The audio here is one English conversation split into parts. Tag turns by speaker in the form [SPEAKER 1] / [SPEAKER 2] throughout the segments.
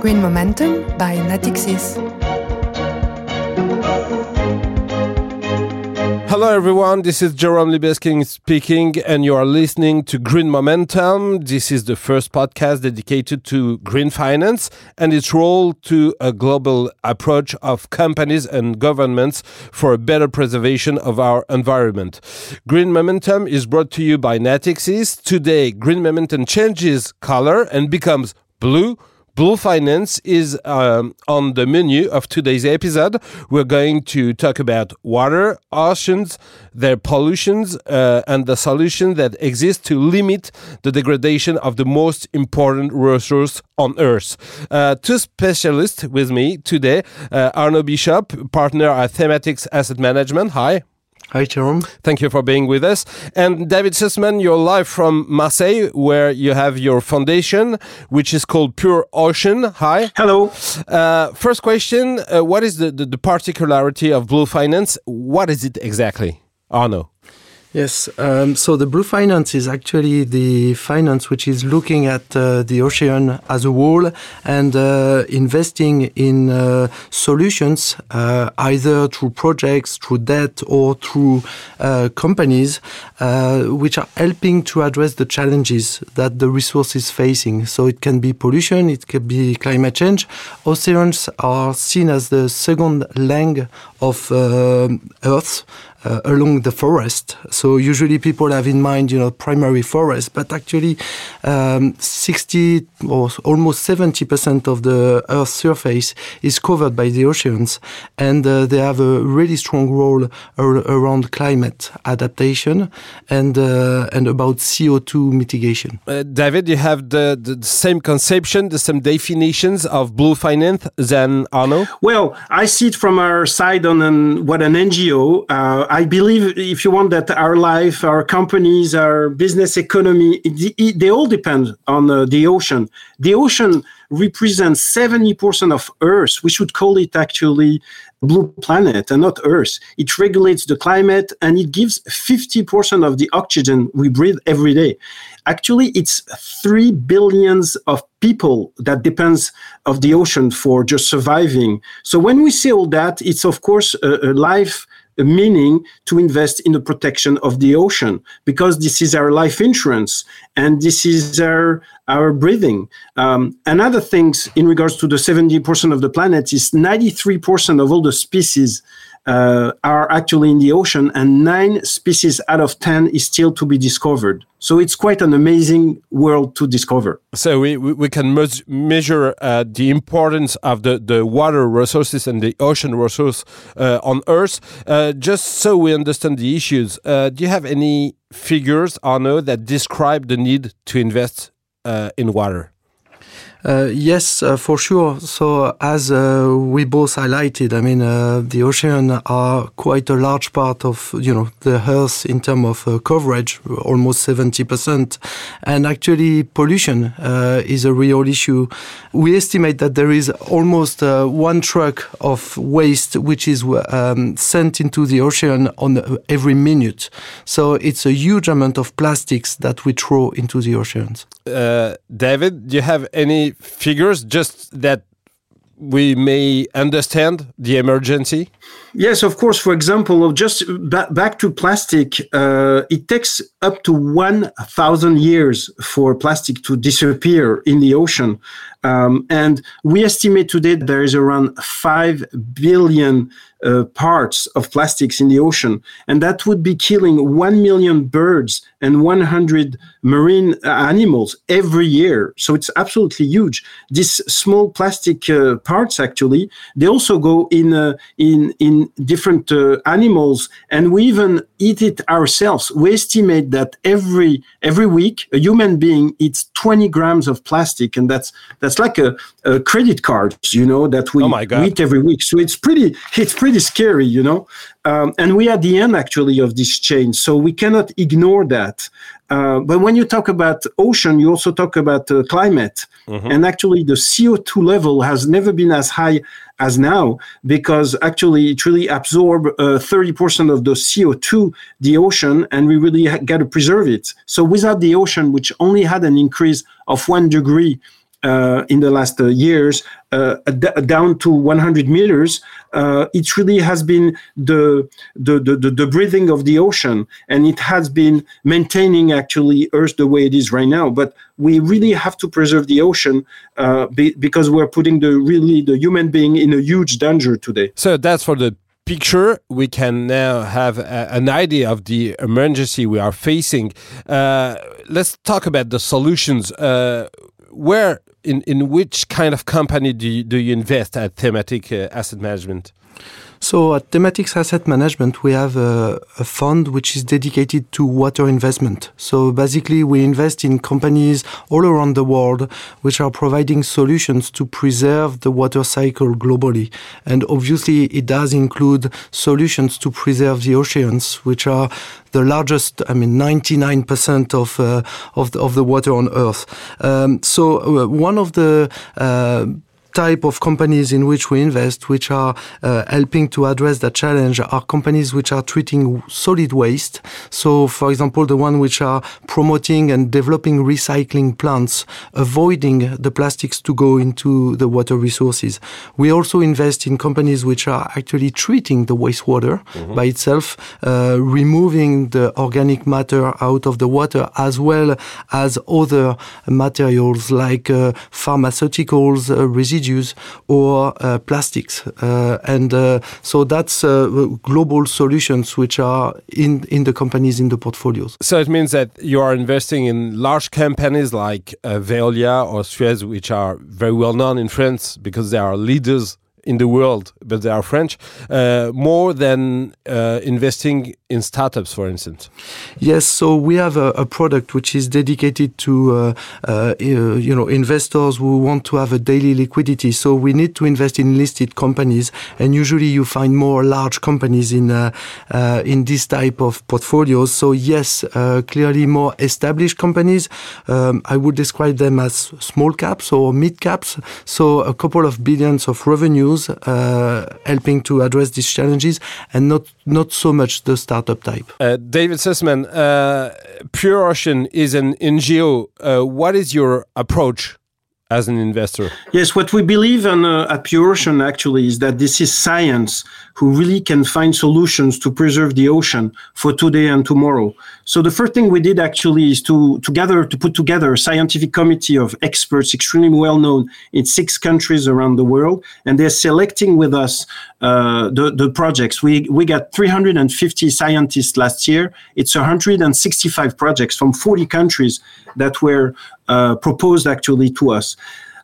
[SPEAKER 1] Green Momentum by Natixis.
[SPEAKER 2] Hello, everyone. This is Jerome Libesking speaking, and you are listening to Green Momentum. This is the first podcast dedicated to green finance and its role to a global approach of companies and governments for a better preservation of our environment. Green Momentum is brought to you by Natixis. Today, Green Momentum changes color and becomes blue Blue Finance is um, on the menu of today's episode. We're going to talk about water, oceans, their pollutions, uh, and the solutions that exist to limit the degradation of the most important resource on Earth. Uh, two specialists with me today uh, Arnaud Bisschop, partner at Thematics Asset Management. Hi.
[SPEAKER 3] Hi, Jerome.
[SPEAKER 2] Thank you for being with us. And David Sussmann, you're live from Marseille, where you have your foundation, which is called Pure Ocean. Hi.
[SPEAKER 4] Hello.
[SPEAKER 2] Uh, first question uh, What is the, the, the, particularity of Blue Finance? What is it exactly? Arnaud.
[SPEAKER 3] Yes, um, so the blue finance is actually the finance which is looking at uh, the ocean as a whole and uh, investing in uh, solutions uh, either through projects, through debt, or through uh, companies uh, which are helping to address the challenges that the resource is facing. So it can be pollution, it can be climate change. Oceans are seen as the second leg of Earth uh, along the forest. So usually people have in mind, you know, primary forest, but actually um, 60 or almost 70% of the Earth's surface is covered by the oceans, and uh, they have a really strong role ar around climate adaptation and uh, and about CO2 mitigation.
[SPEAKER 2] Uh, David, you have the, the same conception, the same definitions of blue finance than Arnaud?
[SPEAKER 4] Well, I see it from our side on an, what an NGO uh, I believe, if you want, that our life, our companies, our business economy, it, it, they all depend on uh, the ocean. The ocean represents 70% of Earth. We should call it actually blue planet and not Earth. It regulates the climate and it gives 50% of the oxygen we breathe every day. Actually, it's 3 billions of people that depends of the ocean for just surviving. So when we say all that, it's of course a, a life meaning to invest in the protection of the ocean because this is our life insurance and this is our our breathing. Um, another things in regards to the 70% of the planet is 93% of all the species uh, are actually in the ocean, and nine species out of 10 is still to be discovered. So it's quite an amazing world to discover.
[SPEAKER 2] So we, we can measure uh, the importance of the, the water resources and the ocean resource uh, on Earth. Uh, just so we understand the issues, uh, do you have any figures, Arnaud, that describe the need to invest uh, in water?
[SPEAKER 3] Uh, yes, uh, for sure. So, as uh, we both highlighted, I mean, uh, the ocean are quite a large part of you know the Earth in terms of uh, coverage, almost seventy percent, and actually pollution uh, is a real issue. We estimate that there is almost one truck of waste which is um, sent into the ocean on every minute. So it's a huge amount of plastics that we throw into the oceans.
[SPEAKER 2] David, do you have any figures just that we may understand the emergency?
[SPEAKER 4] Yes, of course. For example, just back to plastic, uh, it takes up to 1,000 years for plastic to disappear in the ocean. Um, and we estimate today there is around 5 billion uh, parts of plastics in the ocean. And that would be killing 1 million birds and 100 marine uh, animals every year. So it's absolutely huge. These small plastic uh, parts, actually, they also go in, uh, in, in different uh, animals, and we even eat it ourselves. We estimate that every, every week, a human being eats 20 grams of plastic, and that's, that's like a, a credit card, you know, that we,
[SPEAKER 2] oh
[SPEAKER 4] eat every week. So it's pretty, it's pretty scary, you know. Um, and we are at the end actually of this chain, so we cannot ignore that. Uh, but when you talk about ocean, you also talk about uh, climate, mm-hmm. and actually the CO2 level has never been as high as now because actually it really absorb uh, 30% of the CO2 the ocean, and we really ha- got to preserve it. So without the ocean, which only had an increase of one degree uh, in the last uh, years uh, down to 100 meters, uh, it really has been the, the, the, the, breathing of the ocean and it has been maintaining actually Earth the way it is right now. But we really have to preserve the ocean uh, be, because we're putting the really the human being in a huge danger today.
[SPEAKER 2] So that's for the picture, we can now have a, an idea of the emergency we are facing. Uh, let's talk about the solutions. Uh, where in, in which kind of company do you, do you invest at thematic uh, asset management?
[SPEAKER 3] So at Thematics Asset Management, we have a, a, fund which is dedicated to water investment. So basically, we invest in companies all around the world which are providing solutions to preserve the water cycle globally. And obviously, it does include solutions to preserve the oceans, which are the largest, I mean, 99% of, uh, of, the, of the water on Earth. Um, so uh, one of the uh, type of companies in which we invest, which are uh, helping to address that challenge, are companies which are treating solid waste. So, for example, the one which are promoting and developing recycling plants, avoiding the plastics to go into the water resources. We also invest in companies which are actually treating the wastewater mm-hmm. by itself, uh, removing the organic matter out of the water, as well as other materials like uh, pharmaceuticals, uh, residuals residues or uh, plastics. Uh, and uh, so that's global solutions which are in, in the companies in the portfolios.
[SPEAKER 2] So it means that you are investing in large companies like Veolia or Suez, which are very well known in France because they are leaders in the world, but they are French, uh, more than uh, investing in startups, for instance.
[SPEAKER 3] Yes, so we have a, a product which is dedicated to uh, uh you know investors who want to have a daily liquidity. So we need to invest in listed companies, and usually you find more large companies in uh, uh, in this type of portfolios. So yes, clearly more established companies. Um, I would describe them as small caps or mid caps. So a couple of billions of revenue uh, helping to address these challenges and not not so much the startup type.
[SPEAKER 2] Uh, David Sussmann, uh, Pure Ocean is an NGO. What is your approach as an investor?
[SPEAKER 4] Yes, what we believe in, uh, at Pure Ocean actually is that this is science who really can find solutions to preserve the ocean for today and tomorrow. So the first thing we did actually is to together to put together a scientific committee of experts extremely well known in six countries around the world, and they're selecting with us uh, the the projects. We we got 350 scientists last year. It's 165 projects from 40 countries that were uh, proposed actually to us.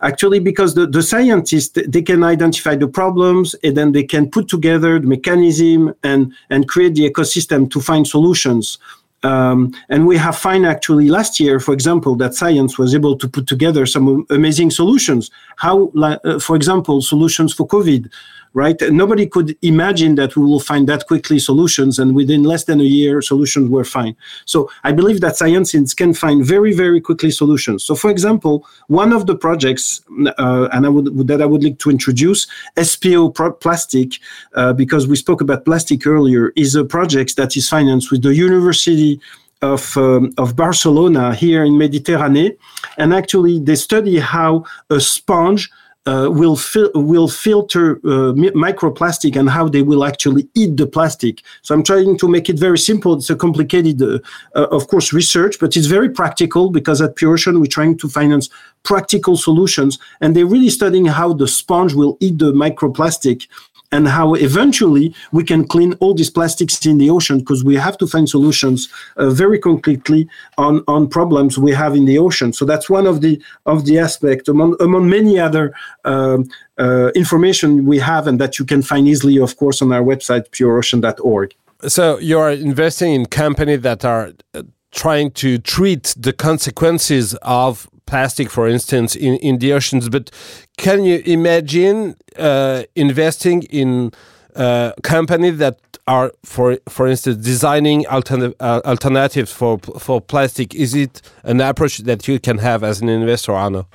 [SPEAKER 4] Actually because the, the scientists they can identify the problems and then they can put together the mechanism and and create the ecosystem to find solutions um, and we have found actually last year, for example, that science was able to put together some amazing solutions. How, uh, for example, solutions for COVID, right? Nobody could imagine that we will find that quickly solutions, and within less than a year, solutions were fine. So I believe that science can find very, very quickly solutions. So, for example, one of the projects, uh, and I would that I would like to introduce, SPO Plastic, uh, because we spoke about plastic earlier, is a project that is financed with the University of, um, of Barcelona here in Mediterranean. And actually, they study how a sponge uh, will fil- will filter uh, mi- microplastic and how they will actually eat the plastic. So I'm trying to make it very simple. It's a complicated, uh, uh of course, research, but it's very practical because at Pure Ocean we're trying to finance practical solutions, and they're really studying how the sponge will eat the microplastic and how eventually we can clean all these plastics in the ocean because we have to find solutions uh, very concretely on, on problems we have in the ocean. So that's one of the of the aspect among among many other um, uh, information we have and that you can find easily, of course, on our website pureocean.org.
[SPEAKER 2] So you are investing in companies that are uh, trying to treat the consequences of plastic, for instance, in, in the oceans. But can you imagine uh, investing in uh, companies that are, for for instance, designing alternative uh, alternatives for for plastic? Is it an approach that you can have as an investor, Arnaud?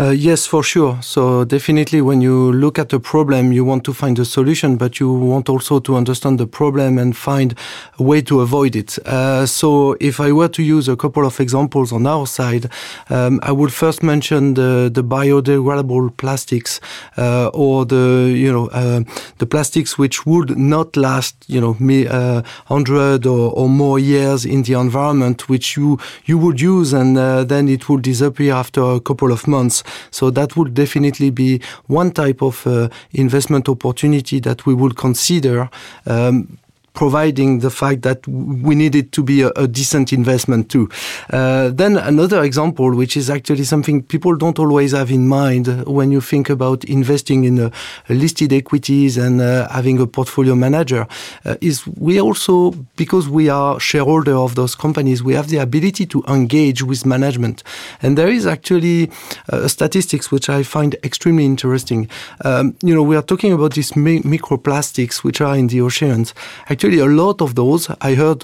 [SPEAKER 3] Uh, yes, for sure. So definitely, when you look at a problem, you want to find a solution, but you want also to understand the problem and find a way to avoid it. Uh, so if I were to use a couple of examples on our side, um, I would first mention the, the biodegradable plastics uh, or the you know uh, the plastics which would not last you know me, uh, hundred or, or more years in the environment, which you you would use and uh, then it would disappear after a couple of months. So that would definitely be one type of uh, investment opportunity that we would consider. Um, providing the fact that we need it to be a, a decent investment too. Uh, then another example, which is actually something people don't always have in mind when you think about investing in uh, listed equities and uh, having a portfolio manager, uh, is we also, because we are shareholder of those companies, we have the ability to engage with management. And there is actually uh, statistics which I find extremely interesting. Um, you know, we are talking about these mi microplastics which are in the oceans. Actually a lot of those I heard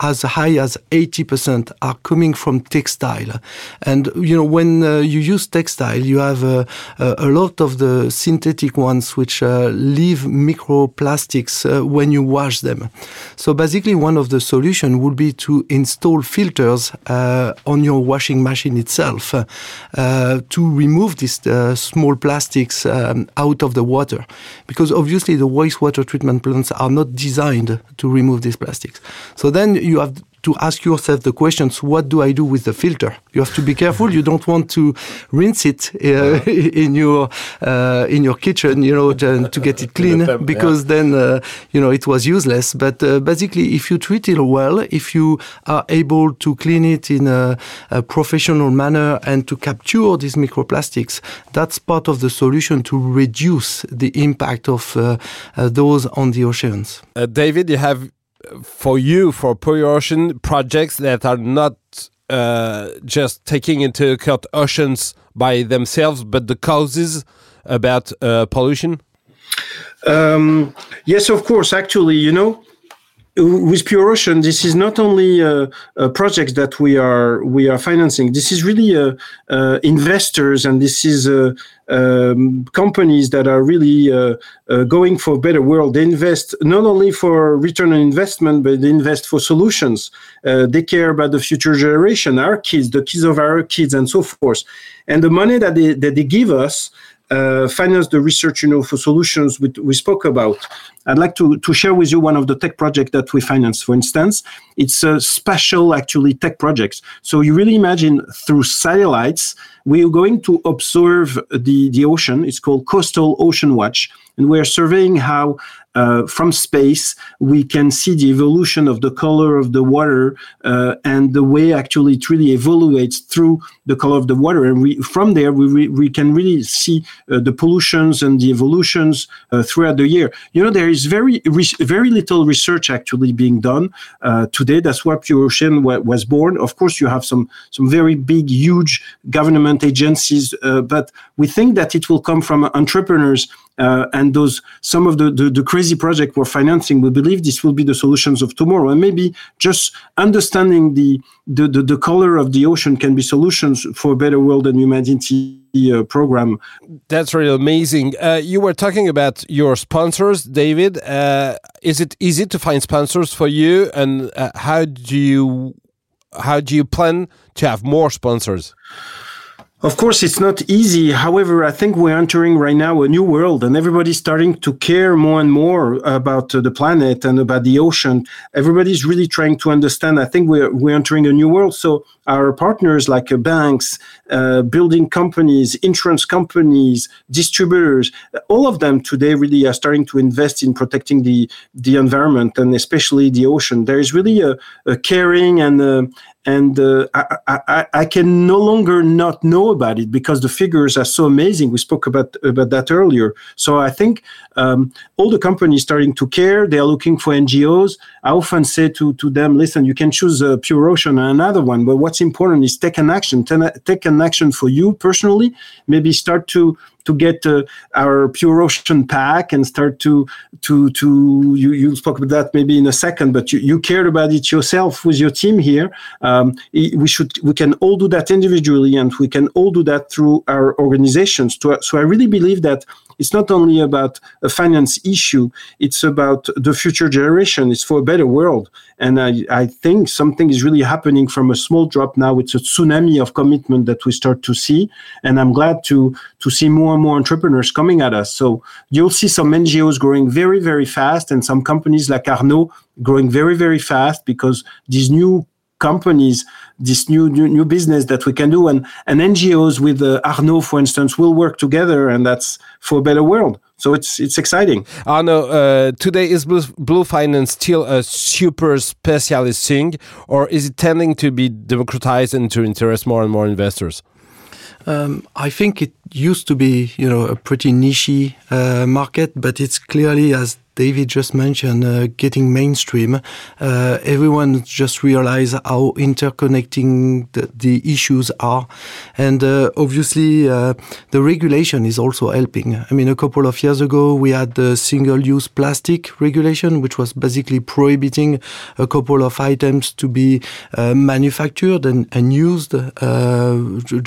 [SPEAKER 3] as high as 80% are coming from textile. And you know when uh, you use textile you have uh, a lot of the synthetic ones which uh, leave microplastics uh, when you wash them. So basically one of the solution would be to install filters uh, on your washing machine itself to remove these small plastics um, out of the water because obviously the wastewater treatment plants are not designed to remove these plastics. So then you have to ask yourself the questions what do I do with the filter? You have to be careful. You don't want to rinse it uh, in your uh, in your kitchen, you know, to, to get it clean, because yeah. then uh, you know it was useless. But uh, basically, if you treat it well, if you are able to clean it in a, a professional manner and to capture these microplastics, that's part of the solution to reduce the impact of uh, uh, those on the oceans.
[SPEAKER 2] David, you have for you for Pure Ocean projects that are not uh, just taking into account oceans by themselves, but the causes about uh, pollution?
[SPEAKER 4] Um, yes, of course. Actually, you know, with Pure Ocean, this is not only a, a, project that we are we are financing. This is really a, a investors, and this is um, companies that are really uh, uh, going for a better world. They invest not only for return on investment, but they invest for solutions. Uh, they care about the future generation, our kids, the kids of our kids, and so forth. And the money that they that they give us uh, finance the research, you know, for solutions we, we spoke about. I'd like to, to share with you one of the tech projects that we finance. For instance, it's a special, actually, tech projects. So you really imagine through satellites, we are going to observe the, the ocean. It's called Coastal Ocean Watch. And we're surveying how uh, from space, we can see the evolution of the color of the water uh, and the way actually it really evolves through the color of the water. And we, from there, we, re, we can really see uh, the pollutions and the evolutions uh, throughout the year. You know, there is very, very little research actually being done uh, today. That's why Pure Ocean was born. Of course, you have some, some very big, huge government agencies, uh, but we think that it will come from entrepreneurs and those some of the, the, the crazy project we're financing, we believe this will be the solutions of tomorrow. And maybe just understanding the the, the, the color of the ocean can be solutions for a better world and humanity uh, program.
[SPEAKER 2] That's really amazing. Uh, you were talking about your sponsors, David. Uh, is it easy to find sponsors for you, and uh, how do you how do you plan to have more sponsors?
[SPEAKER 4] Of course, it's not easy. However, I think we're entering right now a new world and everybody's starting to care more and more about uh, the planet and about the ocean. Everybody's really trying to understand. I think we're, we're entering a new world. So our partners like uh, banks, uh, building companies, insurance companies, distributors, all of them today really are starting to invest in protecting the, the environment and especially the ocean. There is really a, a caring and a, and uh, I, I, I, can no longer not know about it because the figures are so amazing. We spoke about about that earlier. So I think um, all the companies starting to care. They are looking for NGOs. I often say to to them, listen, you can choose uh, Pure Ocean and another one, but what's important is take an action. Take an action for you personally. Maybe start to to get uh, our pure ocean pack and start to to to you you spoke about that maybe in a second, but you, you cared about it yourself with your team here. Um, we should we can all do that individually, and we can all do that through our organizations. So I really believe that it's not only about a finance issue, it's about the future generation. It's for a better world. And I, I think something is really happening from a small drop now. It's a tsunami of commitment that we start to see. And I'm glad to, to see more and more entrepreneurs coming at us. So you'll see some NGOs growing very, very fast and some companies like Arnaud growing very, very fast because these new companies, this new, new, new business that we can do, and and NGOs with uh, Arnaud, for instance, will work together, and that's for a better world. So it's it's exciting.
[SPEAKER 2] Arnaud, uh, today is Blue, Blue Finance still a super specialist thing, or is it tending to be democratized and to interest more and more investors?
[SPEAKER 3] Um, I think it used to be, you know, a pretty niche uh, market, but it's clearly as David just mentioned, uh, getting mainstream. Uh, everyone just realize how interconnecting the, the issues are. And uh, obviously, uh, the regulation is also helping. I mean, a couple of years ago, we had the single-use plastic regulation, which was basically prohibiting a couple of items to be uh, manufactured and, and used uh,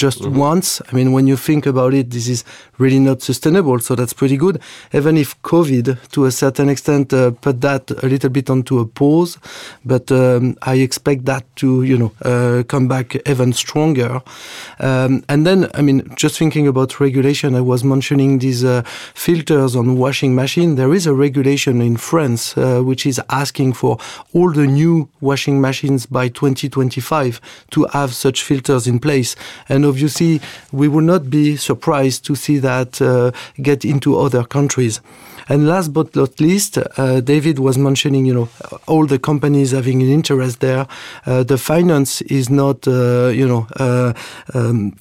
[SPEAKER 3] just mm -hmm. once. I mean, when you think about it, this is really not sustainable. So that's pretty good. Even if COVID, to a certain extent, uh, put that a little bit onto a pause, but um, I expect that to, you know, uh, come back even stronger. Um, and then, I mean, just thinking about regulation, I was mentioning these uh, filters on washing machine. There is a regulation in France uh, which is asking for all the new washing machines by 2025 to have such filters in place. And obviously, we will not be surprised to see that that uh, get into other countries. And last but not least, uh, David was mentioning, you know, all the companies having an interest there. Uh, the finance is not, uh, you know, um,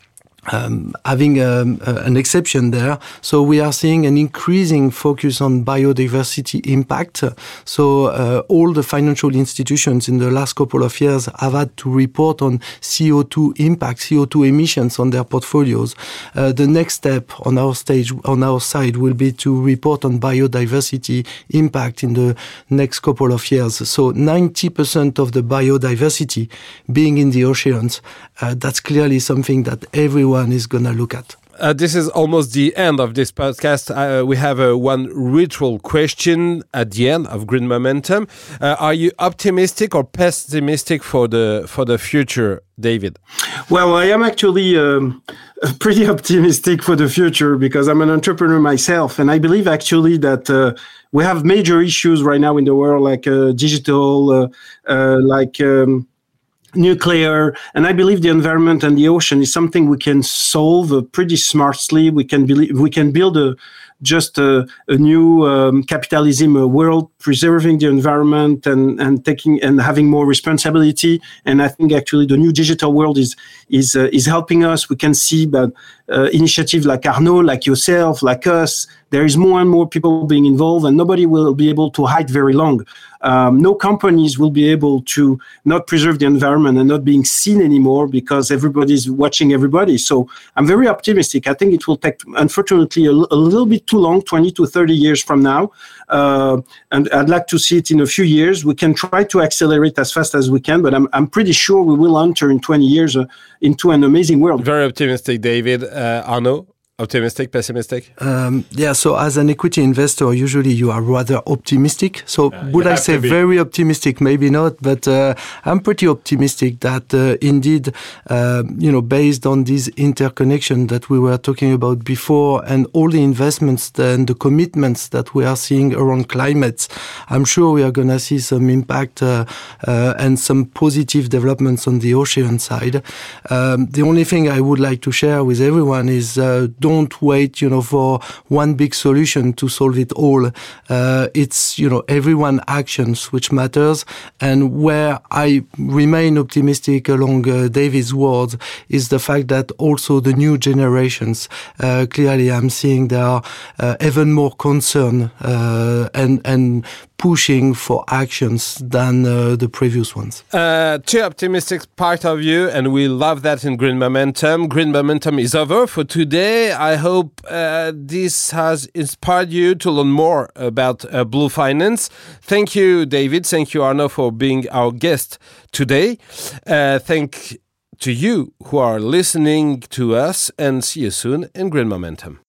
[SPEAKER 3] um, having um, uh, an exception there. So we are seeing an increasing focus on biodiversity impact. So uh, all the financial institutions in the last couple of years have had to report on CO2 impact, CO2 emissions on their portfolios. Uh, the next step on our stage, on our side, will be to report on biodiversity impact in the next couple of years. So 90% of the biodiversity being in the oceans, uh, that's clearly something that everyone everyone is going to look at.
[SPEAKER 2] Uh, this is almost the end of this podcast. Uh, we have a one ritual question at the end of Green Momentum. Uh, are you optimistic or pessimistic for the for the future, David?
[SPEAKER 4] Well, I am actually um, pretty optimistic for the future because I'm an entrepreneur myself, and I believe actually that uh, we have major issues right now in the world, like uh, digital, uh, like. Um, nuclear and i believe the environment and the ocean is something we can solve pretty smartly. We can believe we can build a just a, a new um, capitalism a world preserving the environment and and taking and having more responsibility. And i think actually the new digital world is is uh, is helping us. We can see that uh, initiatives like arnaud like yourself like us there is more and more people being involved and nobody will be able to hide very long um, no companies will be able to not preserve the environment and not being seen anymore because everybody's watching everybody. So I'm very optimistic. I think it will take, unfortunately, a, a little bit too long, 20 to 30 years from now. Uh, and I'd like to see it in a few years. We can try to accelerate as fast as we can, but I'm, I'm pretty sure we will enter in 20 years uh, into an amazing world.
[SPEAKER 2] Very optimistic, David. Uh, Arnaud? Optimistic, pessimistic?
[SPEAKER 3] Um, yeah, so as an equity investor, usually you are rather optimistic. So uh, would I say very optimistic? Maybe not, but uh, I'm pretty optimistic that uh, indeed, uh, you know, based on this interconnection that we were talking about before and all the investments and the commitments that we are seeing around climate, I'm sure we are going to see some impact uh, uh, and some positive developments on the ocean side. Um, the only thing I would like to share with everyone is don't don't wait, you know, for one big solution to solve it all. Uh, it's, you know, everyone actions which matters. And where I remain optimistic along uh, David's words is the fact that also the new generations, uh, clearly I'm seeing there are uh, even more concern uh, and, and pushing for actions than uh, the previous ones.
[SPEAKER 2] Uh, too optimistic part of you, and we love that in Green Momentum. Green Momentum is over for today. I hope uh, this has inspired you to learn more about uh, Blue Finance. Thank you, David. Thank you, Arnaud, for being our guest today. Uh, thank to you who are listening to us, and see you soon in Green Momentum.